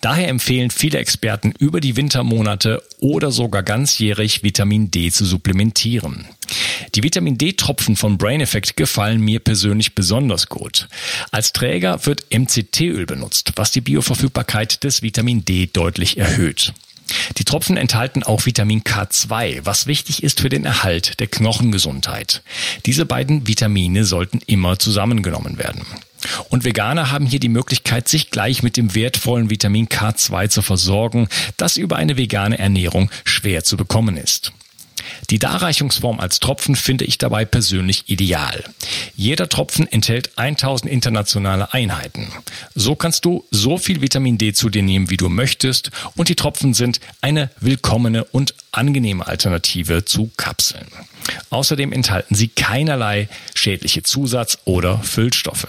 Daher empfehlen viele Experten über die Wintermonate oder sogar ganzjährig Vitamin D zu supplementieren. Die Vitamin D-Tropfen von Brain Effect gefallen mir persönlich besonders gut. Als Träger wird MCT-Öl benutzt, was die Bioverfügbarkeit des Vitamin D deutlich erhöht. Die Tropfen enthalten auch Vitamin K2, was wichtig ist für den Erhalt der Knochengesundheit. Diese beiden Vitamine sollten immer zusammengenommen werden. Und Veganer haben hier die Möglichkeit, sich gleich mit dem wertvollen Vitamin K2 zu versorgen, das über eine vegane Ernährung schwer zu bekommen ist. Die Darreichungsform als Tropfen finde ich dabei persönlich ideal. Jeder Tropfen enthält 1000 internationale Einheiten. So kannst du so viel Vitamin D zu dir nehmen, wie du möchtest und die Tropfen sind eine willkommene und angenehme Alternative zu Kapseln. Außerdem enthalten sie keinerlei schädliche Zusatz- oder Füllstoffe.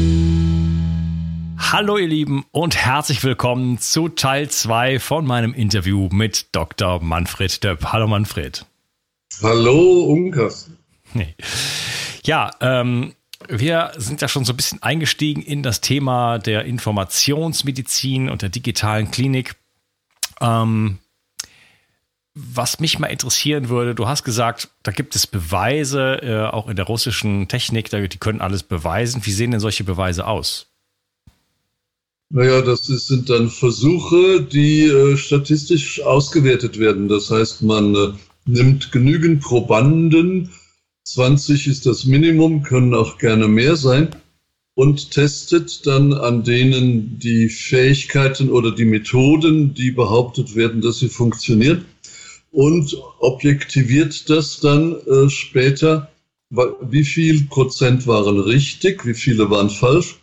Hallo ihr Lieben und herzlich willkommen zu Teil 2 von meinem Interview mit Dr. Manfred Döpp. Hallo Manfred. Hallo Unkas. Ja, ähm, wir sind ja schon so ein bisschen eingestiegen in das Thema der Informationsmedizin und der digitalen Klinik. Ähm, was mich mal interessieren würde, du hast gesagt, da gibt es Beweise, äh, auch in der russischen Technik, die können alles beweisen. Wie sehen denn solche Beweise aus? Naja, das sind dann Versuche, die äh, statistisch ausgewertet werden. Das heißt, man äh, nimmt genügend Probanden, 20 ist das Minimum, können auch gerne mehr sein, und testet dann an denen die Fähigkeiten oder die Methoden, die behauptet werden, dass sie funktionieren, und objektiviert das dann äh, später, wie viel Prozent waren richtig, wie viele waren falsch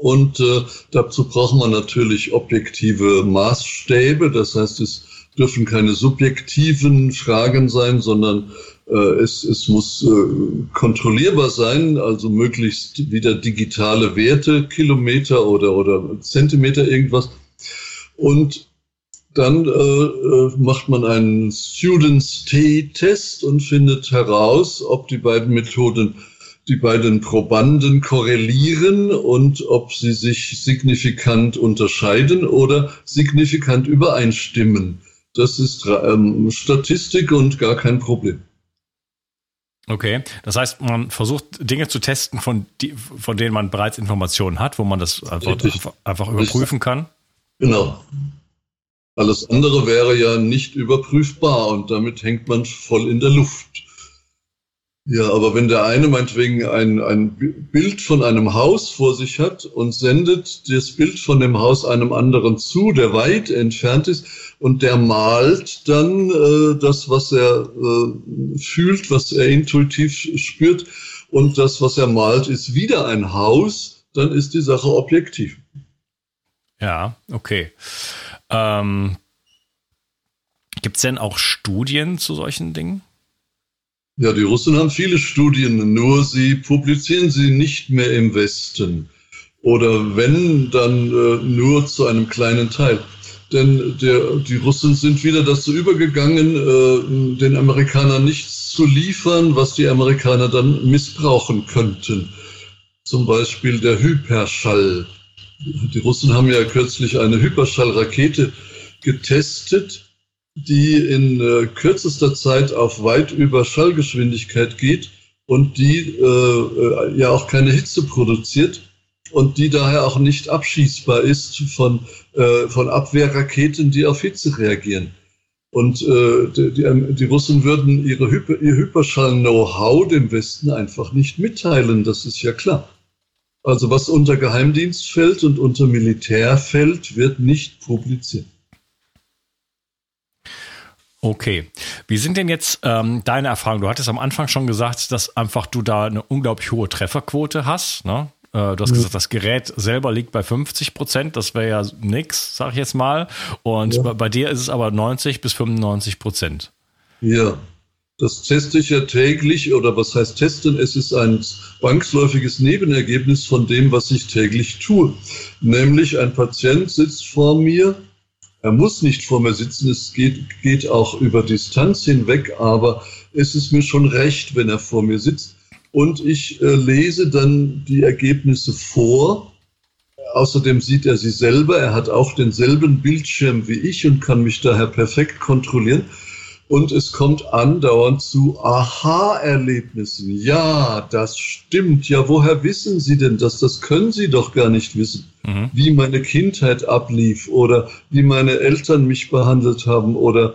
und äh, dazu braucht man natürlich objektive Maßstäbe. Das heißt, es dürfen keine subjektiven Fragen sein, sondern äh, es, es muss äh, kontrollierbar sein, also möglichst wieder digitale Werte, Kilometer oder, oder Zentimeter irgendwas. Und dann äh, äh macht man einen Students T-Test und findet heraus, ob die beiden Methoden die beiden Probanden korrelieren und ob sie sich signifikant unterscheiden oder signifikant übereinstimmen. Das ist ähm, Statistik und gar kein Problem. Okay, das heißt, man versucht Dinge zu testen, von, die, von denen man bereits Informationen hat, wo man das einfach, einfach, einfach überprüfen kann. Genau. Alles andere wäre ja nicht überprüfbar und damit hängt man voll in der Luft. Ja, aber wenn der eine meinetwegen ein, ein Bild von einem Haus vor sich hat und sendet das Bild von dem Haus einem anderen zu, der weit entfernt ist, und der malt dann äh, das, was er äh, fühlt, was er intuitiv spürt, und das, was er malt, ist wieder ein Haus, dann ist die Sache objektiv. Ja, okay. Ähm, Gibt es denn auch Studien zu solchen Dingen? Ja, die Russen haben viele Studien, nur sie publizieren sie nicht mehr im Westen. Oder wenn, dann äh, nur zu einem kleinen Teil. denn der, die Russen sind wieder dazu übergegangen, äh, den Amerikanern nichts zu liefern, was die Amerikaner dann missbrauchen könnten. Zum Beispiel der Hyperschall. Die Russen haben ja kürzlich eine Hyperschallrakete getestet, die in äh, kürzester Zeit auf weit über Schallgeschwindigkeit geht und die äh, äh, ja auch keine Hitze produziert und die daher auch nicht abschießbar ist von, äh, von Abwehrraketen, die auf Hitze reagieren. Und äh, die, die, die Russen würden ihre Hyper, ihr Hyperschall-Know-how dem Westen einfach nicht mitteilen, das ist ja klar. Also was unter Geheimdienst fällt und unter Militär fällt, wird nicht publiziert. Okay. Wie sind denn jetzt ähm, deine Erfahrungen? Du hattest am Anfang schon gesagt, dass einfach du da eine unglaublich hohe Trefferquote hast. Ne? Äh, du hast ja. gesagt, das Gerät selber liegt bei 50 Prozent. Das wäre ja nix, sag ich jetzt mal. Und ja. bei, bei, dir ist es aber 90 bis 95 Prozent. Ja, das teste ich ja täglich. Oder was heißt testen? Es ist ein zwangsläufiges Nebenergebnis von dem, was ich täglich tue. Nämlich ein Patient sitzt vor mir er muss nicht vor mir sitzen, es geht, geht auch über Distanz hinweg, aber es ist mir schon recht, wenn er vor mir sitzt. Und ich äh, lese dann die Ergebnisse vor. Außerdem sieht er sie selber. Er hat auch denselben Bildschirm wie ich und kann mich daher perfekt kontrollieren. Und es kommt andauernd zu Aha-Erlebnissen. Ja, das stimmt. Ja, woher wissen Sie denn das? Das können Sie doch gar nicht wissen. Mhm. Wie meine Kindheit ablief oder wie meine Eltern mich behandelt haben oder,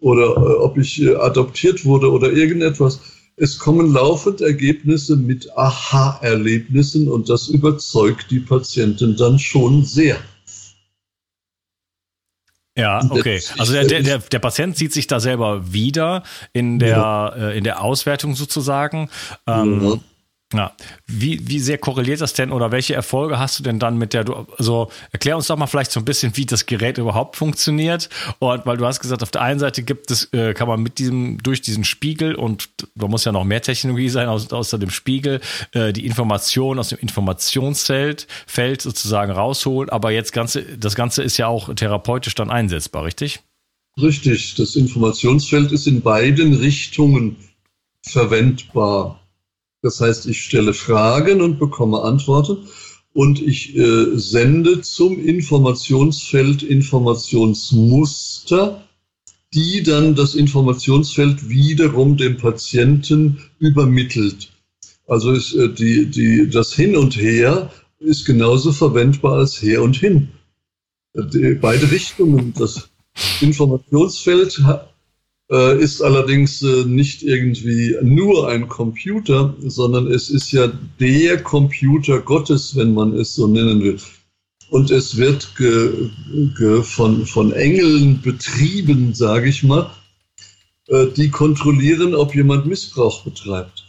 oder äh, ob ich äh, adoptiert wurde oder irgendetwas. Es kommen laufend Ergebnisse mit Aha-Erlebnissen und das überzeugt die Patienten dann schon sehr. Ja, okay. Also der, der, der, der Patient sieht sich da selber wieder in der, ja. äh, in der Auswertung sozusagen. Ähm, ja. Ja. Wie, wie sehr korreliert das denn oder welche Erfolge hast du denn dann mit der, du, also erklär uns doch mal vielleicht so ein bisschen, wie das Gerät überhaupt funktioniert. Und weil du hast gesagt, auf der einen Seite gibt es, äh, kann man mit diesem, durch diesen Spiegel und da muss ja noch mehr Technologie sein, außer, außer dem Spiegel, äh, die Information aus dem Informationsfeld Feld sozusagen rausholen. Aber jetzt ganze, das Ganze ist ja auch therapeutisch dann einsetzbar, richtig? Richtig. Das Informationsfeld ist in beiden Richtungen verwendbar. Das heißt, ich stelle Fragen und bekomme Antworten und ich äh, sende zum Informationsfeld Informationsmuster, die dann das Informationsfeld wiederum dem Patienten übermittelt. Also ist, äh, die, die, das Hin und Her ist genauso verwendbar als Her und Hin. Die, beide Richtungen. Das Informationsfeld äh, ist allerdings äh, nicht irgendwie nur ein Computer, sondern es ist ja der Computer Gottes, wenn man es so nennen will. Und es wird ge, ge, von, von Engeln betrieben, sage ich mal, äh, die kontrollieren, ob jemand Missbrauch betreibt.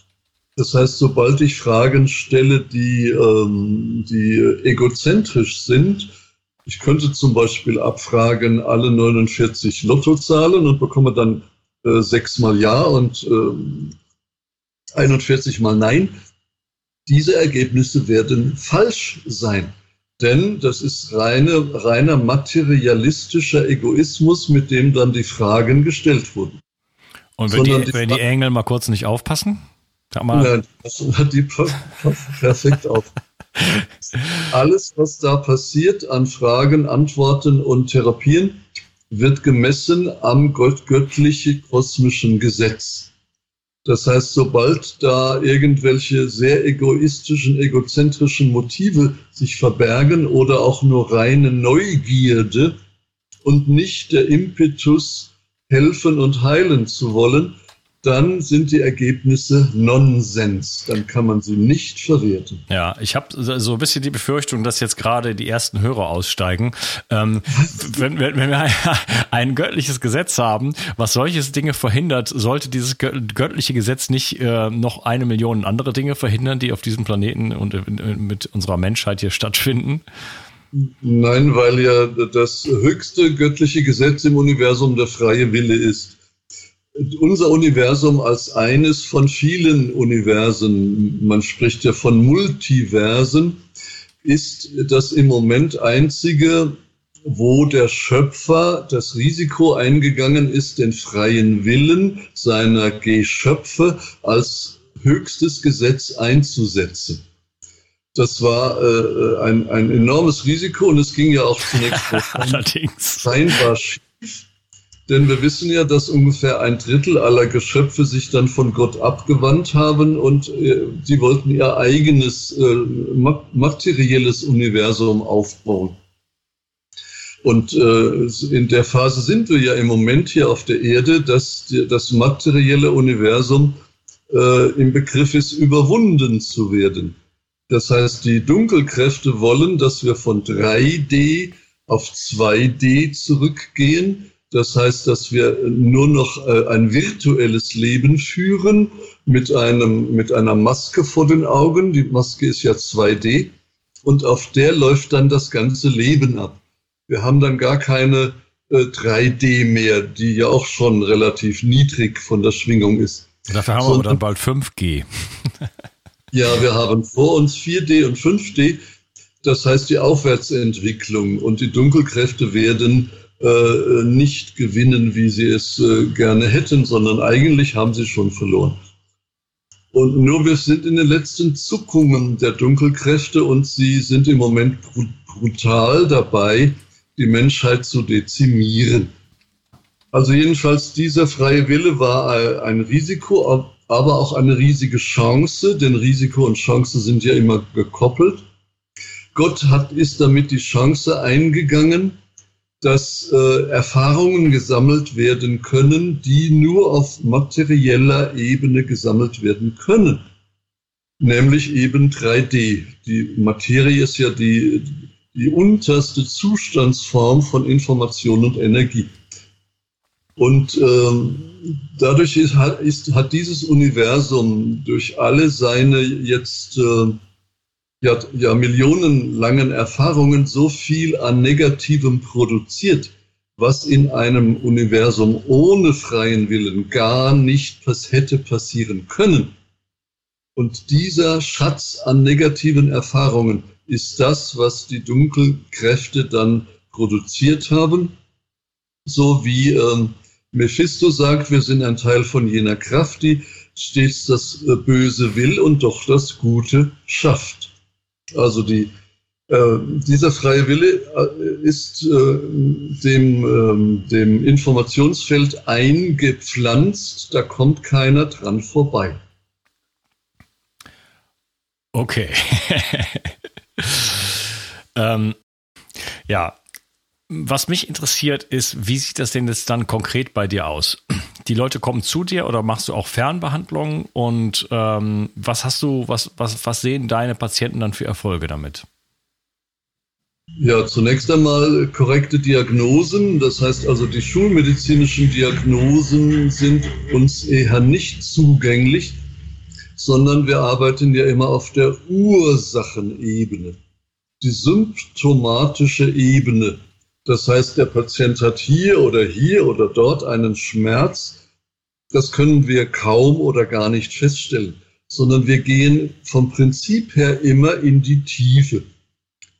Das heißt, sobald ich Fragen stelle, die, ähm, die egozentrisch sind, ich könnte zum Beispiel abfragen alle 49 Lottozahlen und bekomme dann äh, sechsmal Ja und äh, 41 mal Nein. Diese Ergebnisse werden falsch sein. Denn das ist reine, reiner materialistischer Egoismus, mit dem dann die Fragen gestellt wurden. Und wenn, die, die, wenn die, Engel mal kurz nicht aufpassen? Sag mal. Nein, das hat die perfekt auf. Alles, was da passiert an Fragen, Antworten und Therapien, wird gemessen am göttliche kosmischen Gesetz. Das heißt, sobald da irgendwelche sehr egoistischen, egozentrischen Motive sich verbergen oder auch nur reine Neugierde und nicht der Impetus, helfen und heilen zu wollen, dann sind die Ergebnisse Nonsens. Dann kann man sie nicht verwerten. Ja, ich habe so ein bisschen die Befürchtung, dass jetzt gerade die ersten Hörer aussteigen. Ähm, wenn, wenn, wir ein göttliches Gesetz haben, was solches Dinge verhindert, sollte dieses göttliche Gesetz nicht äh, noch eine Million andere Dinge verhindern, die auf diesem Planeten und äh, mit unserer Menschheit hier stattfinden? Nein, weil ja das höchste göttliche Gesetz im Universum der freie Wille ist unser Universum als eines von vielen Universen, man spricht ja von Multiversen, ist das im Moment einzige, wo der Schöpfer das Risiko eingegangen ist, den freien Willen seiner Geschöpfe als höchstes Gesetz einzusetzen. Das war äh, ein, ein enormes Risiko und es ging ja auch zunächst Allerdings. scheinbar schief. Denn wir wissen ja, dass ungefähr ein Drittel aller Geschöpfe sich dann von Gott abgewandt haben und äh, sie wollten ihr eigenes äh, materielles Universum aufbauen. Und äh, in der Phase sind wir ja im Moment hier auf der Erde, dass die, das materielle Universum äh, im Begriff ist, überwunden zu werden. Das heißt, die Dunkelkräfte wollen, dass wir von 3D auf 2D zurückgehen. Das heißt, dass wir nur noch äh, ein virtuelles Leben führen mit, einem, mit einer Maske vor den Augen. Die Maske ist ja 2D. Und auf der läuft dann das ganze Leben ab. Wir haben dann gar keine äh, 3D mehr, die ja auch schon relativ niedrig von der Schwingung ist. Dafür haben wir dann bald 5G. ja, wir haben vor uns 4D und 5D. Das heißt, die Aufwärtsentwicklung und die Dunkelkräfte werden äh, nicht gewinnen, wie sie es äh, gerne hätten, sondern eigentlich haben sie schon verloren. Und nur wir sind in den letzten Zuckungen der Dunkelkräfte und sie sind im Moment brutal dabei, die Menschheit zu dezimieren. Also jedenfalls dieser freie Wille war ein Risiko, aber auch eine riesige Chance, denn Risiko und Chance sind ja immer gekoppelt. Gott hat, ist damit die Chance eingegangen, dass äh, Erfahrungen gesammelt werden können, die nur auf materieller Ebene gesammelt werden können. Nämlich eben 3D. Die Materie ist ja die, die unterste Zustandsform von Information und Energie. Und ähm, dadurch ist, hat, ist, hat dieses Universum durch alle seine jetzt äh, ja, ja millionenlangen Erfahrungen so viel an Negativem produziert, was in einem Universum ohne freien Willen gar nicht hätte passieren können. Und dieser Schatz an negativen Erfahrungen ist das, was die Dunkelkräfte dann produziert haben, so wie ähm, Mephisto sagt, wir sind ein Teil von jener Kraft, die stets das äh, Böse will und doch das Gute schafft. Also die, äh, dieser freie Wille äh, ist äh, dem, ähm, dem Informationsfeld eingepflanzt, da kommt keiner dran vorbei. Okay. ähm, ja, was mich interessiert ist, wie sieht das denn jetzt dann konkret bei dir aus? Die Leute kommen zu dir oder machst du auch Fernbehandlungen und ähm, was hast du, was, was, was sehen deine Patienten dann für Erfolge damit? Ja, zunächst einmal korrekte Diagnosen. Das heißt also, die schulmedizinischen Diagnosen sind uns eher nicht zugänglich, sondern wir arbeiten ja immer auf der Ursachenebene. Die symptomatische Ebene das heißt, der Patient hat hier oder hier oder dort einen Schmerz. Das können wir kaum oder gar nicht feststellen, sondern wir gehen vom Prinzip her immer in die Tiefe.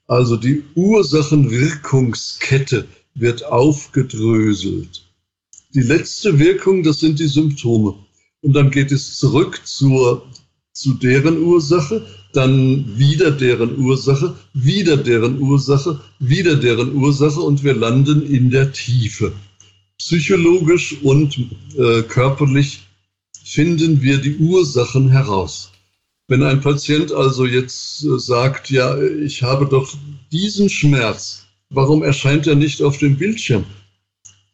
Also die Ursachenwirkungskette wird aufgedröselt. Die letzte Wirkung, das sind die Symptome. Und dann geht es zurück zur, zu deren Ursache dann wieder deren Ursache, wieder deren Ursache, wieder deren Ursache und wir landen in der Tiefe. Psychologisch und äh, körperlich finden wir die Ursachen heraus. Wenn ein Patient also jetzt äh, sagt, ja, ich habe doch diesen Schmerz, warum erscheint er nicht auf dem Bildschirm?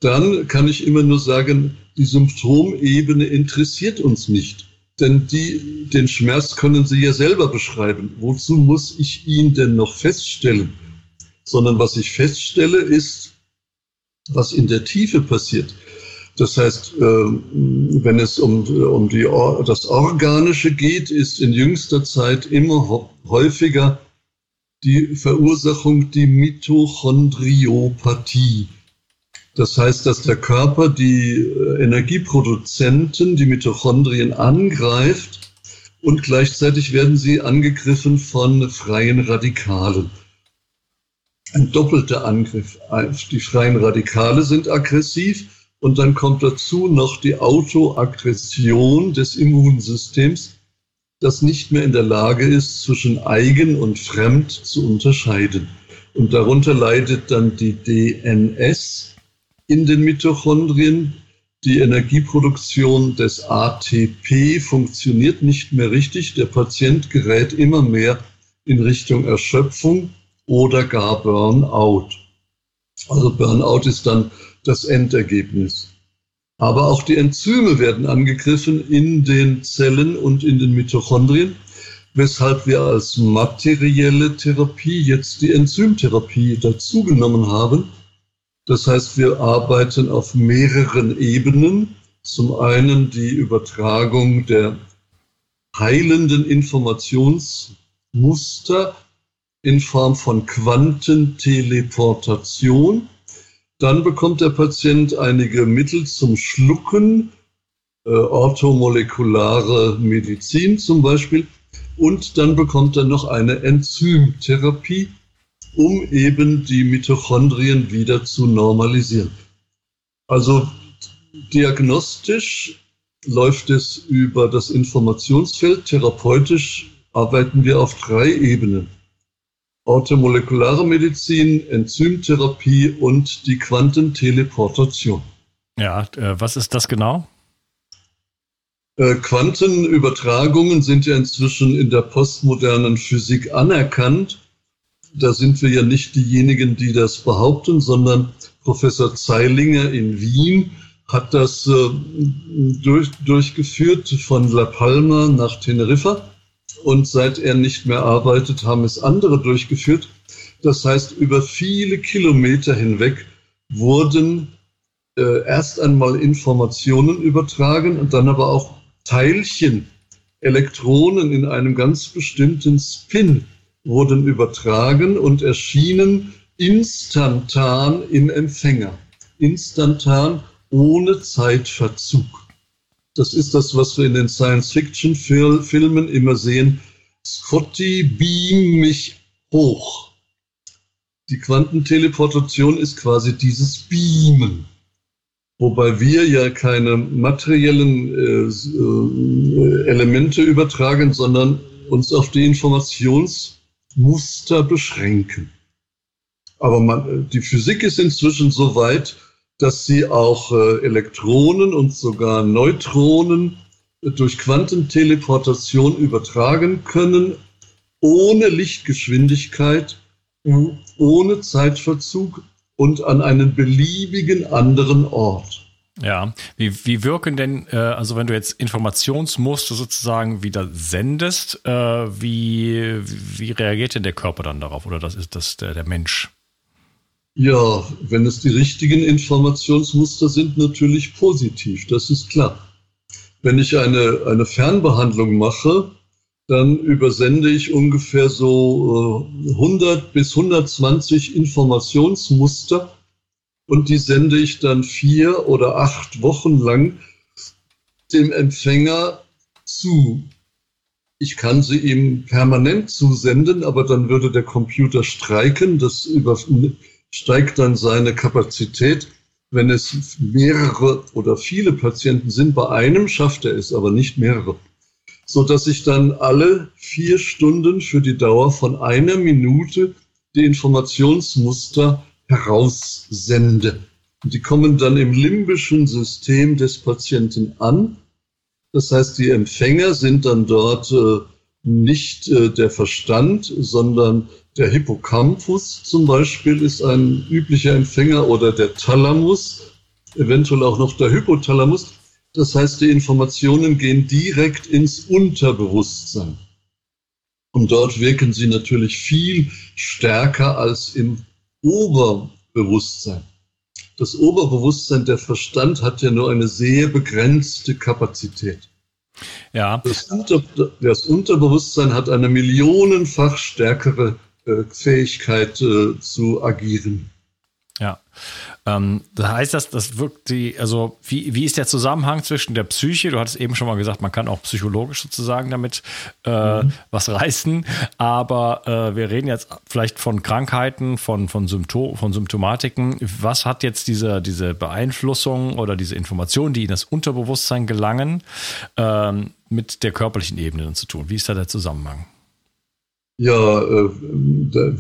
Dann kann ich immer nur sagen, die Symptomebene interessiert uns nicht denn die, den Schmerz können Sie ja selber beschreiben. Wozu muss ich ihn denn noch feststellen? Sondern was ich feststelle, ist, was in der Tiefe passiert. Das heißt, äh, wenn es um, um die, das Organische geht, ist in jüngster Zeit immer häufiger die Verursachung die Mitochondriopathie. Das heißt, dass der Körper die äh, Energieproduzenten, die Mitochondrien angreift und gleichzeitig werden sie angegriffen von freien Radikalen. ein doppelter Angriff. Die freien Radikale sind aggressiv und dann kommt dazu noch die Autoaggression des Immunsystems, das nicht mehr in der Lage ist, zwischen eigen und fremd zu unterscheiden. Und darunter leidet dann die DNS in den Mitochondrien. Die Energieproduktion des ATP funktioniert nicht mehr richtig. Der Patient gerät immer mehr in Richtung Erschöpfung oder gar Burnout. Also Burnout ist dann das Endergebnis. Aber auch die Enzyme werden angegriffen in den Zellen und in den Mitochondrien weshalb wir als materielle Therapie jetzt die Enzymtherapie dazugenommen haben. Das heißt, wir arbeiten auf mehreren Ebenen. Zum einen die Übertragung der heilenden Informationsmuster in Form von Quantenteleportation. Dann bekommt der Patient einige Mittel zum Schlucken, äh, orthomolekulare Medizin zum Beispiel und dann bekommt er noch eine Enzymtherapie, um eben die Mitochondrien wieder zu normalisieren. Also diagnostisch läuft es über das Informationsfeld, therapeutisch arbeiten wir auf drei Ebenen. Orthomolekulare Medizin, Enzymtherapie und die Quantenteleportation. Ja, äh, was ist das genau? Äh, Quantenübertragungen sind ja inzwischen in der postmodernen Physik anerkannt. Da sind wir ja nicht diejenigen, die das behaupten, sondern Professor Zeilinger in Wien hat das äh, durch, durchgeführt von La Palma nach Teneriffa. Und seit er nicht mehr arbeitet, haben es andere durchgeführt. Das heißt, über viele Kilometer hinweg wurden äh, erst einmal Informationen übertragen und dann aber auch Teilchen, Elektronen in einem ganz bestimmten Spin wurden übertragen und erschienen instantan im Empfänger. Instantan ohne Zeitverzug. Das ist das, was wir in den Science-Fiction-Filmen immer sehen. Scotty, beam mich hoch. Die Quantenteleportation ist quasi dieses Beamen wobei wir ja keine materiellen äh, äh, Elemente übertragen, sondern uns auf die Informationsmuster beschränken. Aber man, die Physik ist inzwischen so weit, dass sie auch äh, Elektronen und sogar Neutronen durch Quantenteleportation übertragen können, ohne Lichtgeschwindigkeit, ohne Zeitverzug und an einen beliebigen anderen Ort. Ja, wie, wie wirken denn, äh, also wenn du jetzt Informationsmuster sozusagen wieder sendest, äh, wie, wie reagiert denn der Körper dann darauf oder das ist das der, der Mensch? Ja, wenn es die richtigen Informationsmuster sind, natürlich positiv, das ist klar. Wenn ich eine, eine Fernbehandlung mache, dann übersende ich ungefähr so 100 äh, bis 120 Informationsmuster und die sende ich dann vier oder acht Wochen lang dem Empfänger zu. Ich kann sie ihm permanent zusenden, aber dann würde der Computer streiken. Das übersteigt dann seine Kapazität. Wenn es mehrere oder viele Patienten sind, bei einem schafft er es, aber nicht mehrere so dass ich dann alle vier Stunden für die Dauer von einer Minute die Informationsmuster heraussende. Und die kommen dann im limbischen System des Patienten an. Das heißt, die Empfänger sind dann dort äh, nicht äh, der Verstand, sondern der Hippocampus zum Beispiel ist ein üblicher Empfänger oder der Thalamus, eventuell auch noch der Hypothalamus. Das heißt, die Informationen gehen direkt ins Unterbewusstsein. Und dort wirken sie natürlich viel stärker als im Oberbewusstsein. Das Oberbewusstsein, der Verstand hat ja nur eine sehr begrenzte Kapazität. Ja. Das, Unter, das Unterbewusstsein hat eine millionenfach stärkere äh, Fähigkeit äh, zu agieren. Ja. Ähm, das heißt, dass das wirkt die, also wie, wie ist der Zusammenhang zwischen der Psyche? Du hattest eben schon mal gesagt, man kann auch psychologisch sozusagen damit äh, mhm. was reißen, aber äh, wir reden jetzt vielleicht von Krankheiten, von, von, Symptom, von Symptomatiken. Was hat jetzt diese, diese Beeinflussung oder diese Informationen, die in das Unterbewusstsein gelangen, ähm, mit der körperlichen Ebene zu tun? Wie ist da der Zusammenhang? Ja, äh,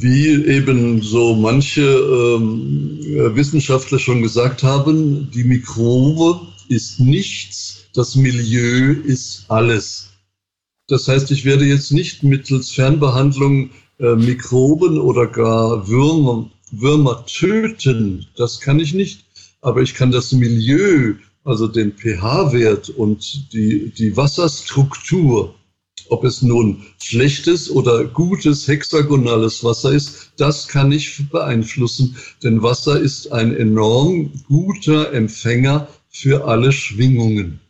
wie eben so manche ähm, Wissenschaftler schon gesagt haben, die Mikrobe ist nichts, das Milieu ist alles. Das heißt, ich werde jetzt nicht mittels Fernbehandlung äh, Mikroben oder gar Würmer, Würmer töten. Das kann ich nicht. Aber ich kann das Milieu, also den pH-Wert und die, die Wasserstruktur ob es nun schlechtes oder gutes hexagonales Wasser ist, das kann ich beeinflussen, denn Wasser ist ein enorm guter Empfänger für alle Schwingungen.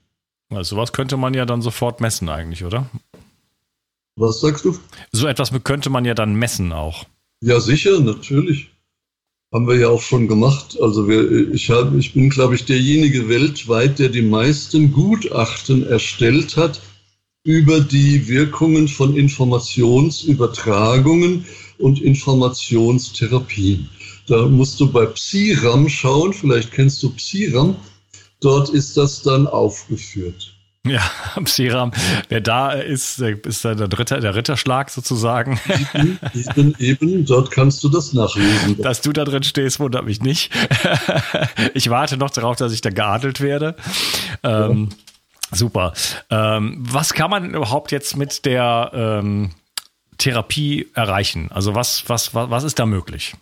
Also was könnte man ja dann sofort messen eigentlich, oder? Was sagst du? So etwas könnte man ja dann messen auch. Ja, sicher, natürlich. Haben wir ja auch schon gemacht. Also wir, ich, hab, ich bin, glaube ich, derjenige weltweit, der die meisten Gutachten erstellt hat über die Wirkungen von Informationsübertragungen und Informationstherapien. Da musst du bei Psiram schauen, vielleicht kennst du Psiram, dort ist das dann aufgeführt. Ja, Psiram, wer da ist, ist der, Ritter, der Ritterschlag sozusagen. Eben, eben, eben, dort kannst du das nachlesen. Dass du da drin stehst, wundert mich nicht. Ich warte noch darauf, dass ich da geadelt werde. Ja. Ähm, Super. Ähm, was kann man überhaupt jetzt mit der ähm, Therapie erreichen? Also was, was, was, was ist da möglich?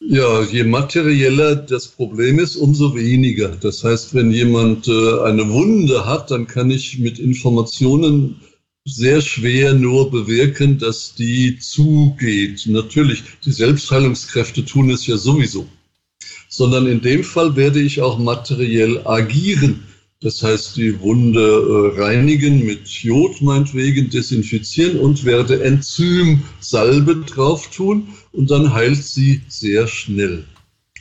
Ja, je materieller das Problem ist, umso weniger. Das heißt, wenn jemand äh, eine Wunde hat, dann kann ich mit Informationen sehr schwer nur bewirken, dass die zugeht. Natürlich, die Selbstheilungskräfte tun es ja sowieso. Sondern in dem Fall werde ich auch materiell agieren. Das heißt, die Wunde äh, reinigen mit Jod meinetwegen, desinfizieren und werde Enzymsalbe drauf tun und dann heilt sie sehr schnell.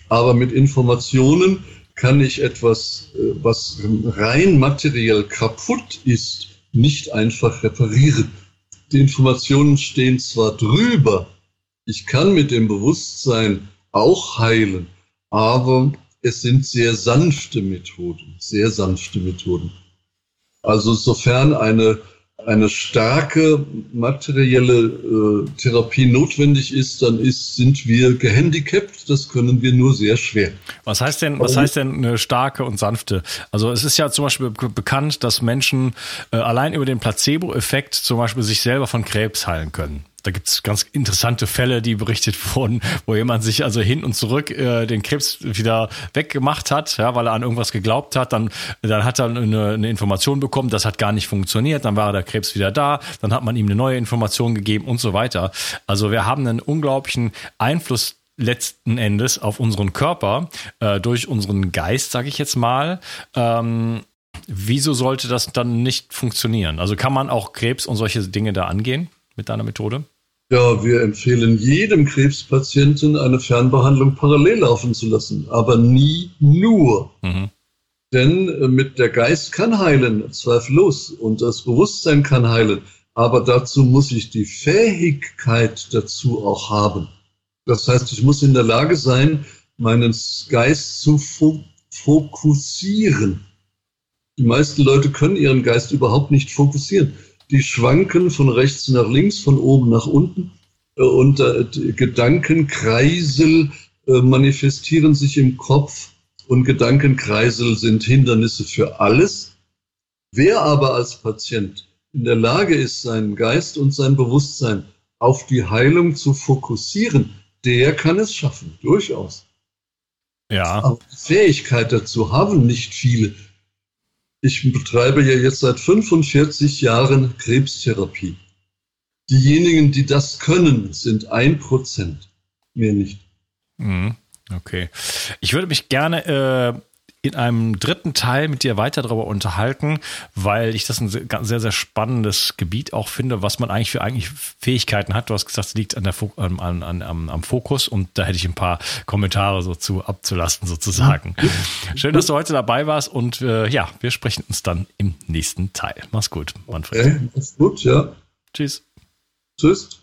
Aber mit Informationen kann ich etwas, äh, was rein materiell kaputt ist, nicht einfach reparieren. Die Informationen stehen zwar drüber, ich kann mit dem Bewusstsein auch heilen, aber es sind sehr sanfte Methoden, sehr sanfte Methoden. Also sofern eine, eine starke materielle äh, Therapie notwendig ist, dann ist, sind wir gehandicapt. Das können wir nur sehr schwer. Was heißt denn, was heißt denn eine starke und sanfte? Also es ist ja zum Beispiel bekannt, dass Menschen äh, allein über den Placebo-Effekt zum Beispiel sich selber von Krebs heilen können da gibt's ganz interessante Fälle, die berichtet wurden, wo jemand sich also hin und zurück äh, den Krebs wieder weggemacht hat, ja, weil er an irgendwas geglaubt hat. Dann, dann hat er eine, eine Information bekommen, das hat gar nicht funktioniert. Dann war der Krebs wieder da. Dann hat man ihm eine neue Information gegeben und so weiter. Also wir haben einen unglaublichen Einfluss letzten Endes auf unseren Körper äh, durch unseren Geist, sage ich jetzt mal. Ähm, wieso sollte das dann nicht funktionieren? Also kann man auch Krebs und solche Dinge da angehen mit deiner Methode? Ja, wir empfehlen jedem Krebspatienten eine Fernbehandlung parallel laufen zu lassen, aber nie nur. Mhm. Denn äh, mit der Geist kann heilen, zweifellos, und das Bewusstsein kann heilen, aber dazu muss ich die Fähigkeit dazu auch haben. Das heißt, ich muss in der Lage sein, meinen Geist zu fo fokussieren. Die meisten Leute können ihren Geist überhaupt nicht fokussieren die schwanken von rechts nach links, von oben nach unten äh, und äh, Gedankenkreisel äh, manifestieren sich im Kopf und Gedankenkreisel sind Hindernisse für alles. Wer aber als Patient in der Lage ist, seinen Geist und sein Bewusstsein auf die Heilung zu fokussieren, der kann es schaffen, durchaus. Ja. Aber die Fähigkeit dazu haben nicht viele. Ich betreibe ja jetzt seit 45 Jahren Krebstherapie. Diejenigen, die das können, sind ein Prozent, mehr nicht. Mhm. Okay. Ich würde mich gerne äh, in einem dritten Teil mit dir weiter darüber unterhalten, weil ich das ein sehr, sehr spannendes Gebiet auch finde, was man eigentlich für eigentlich Fähigkeiten hat. Du hast gesagt, es liegt an der an, an, an, am Fokus und da hätte ich ein paar Kommentare so zu abzulasten sozusagen. Schön, dass du heute dabei warst und äh, ja, wir sprechen uns dann im nächsten Teil. Mach's gut, Manfred. Okay, mach's gut, ja. Tschüss. Tschüss.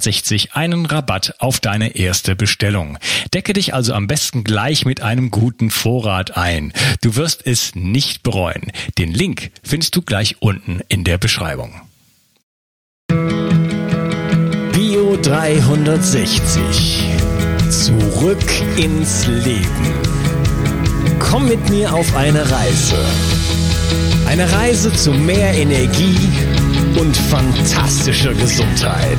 BIO360 einen Rabatt auf deine erste Bestellung. Decke dich also am besten gleich mit einem guten Vorrat ein. Du wirst es nicht bereuen. Den Link findest du gleich unten in der Beschreibung. Bio 360. Zurück ins Leben. Komm mit mir auf eine Reise. Eine Reise zu mehr Energie und fantastischer Gesundheit.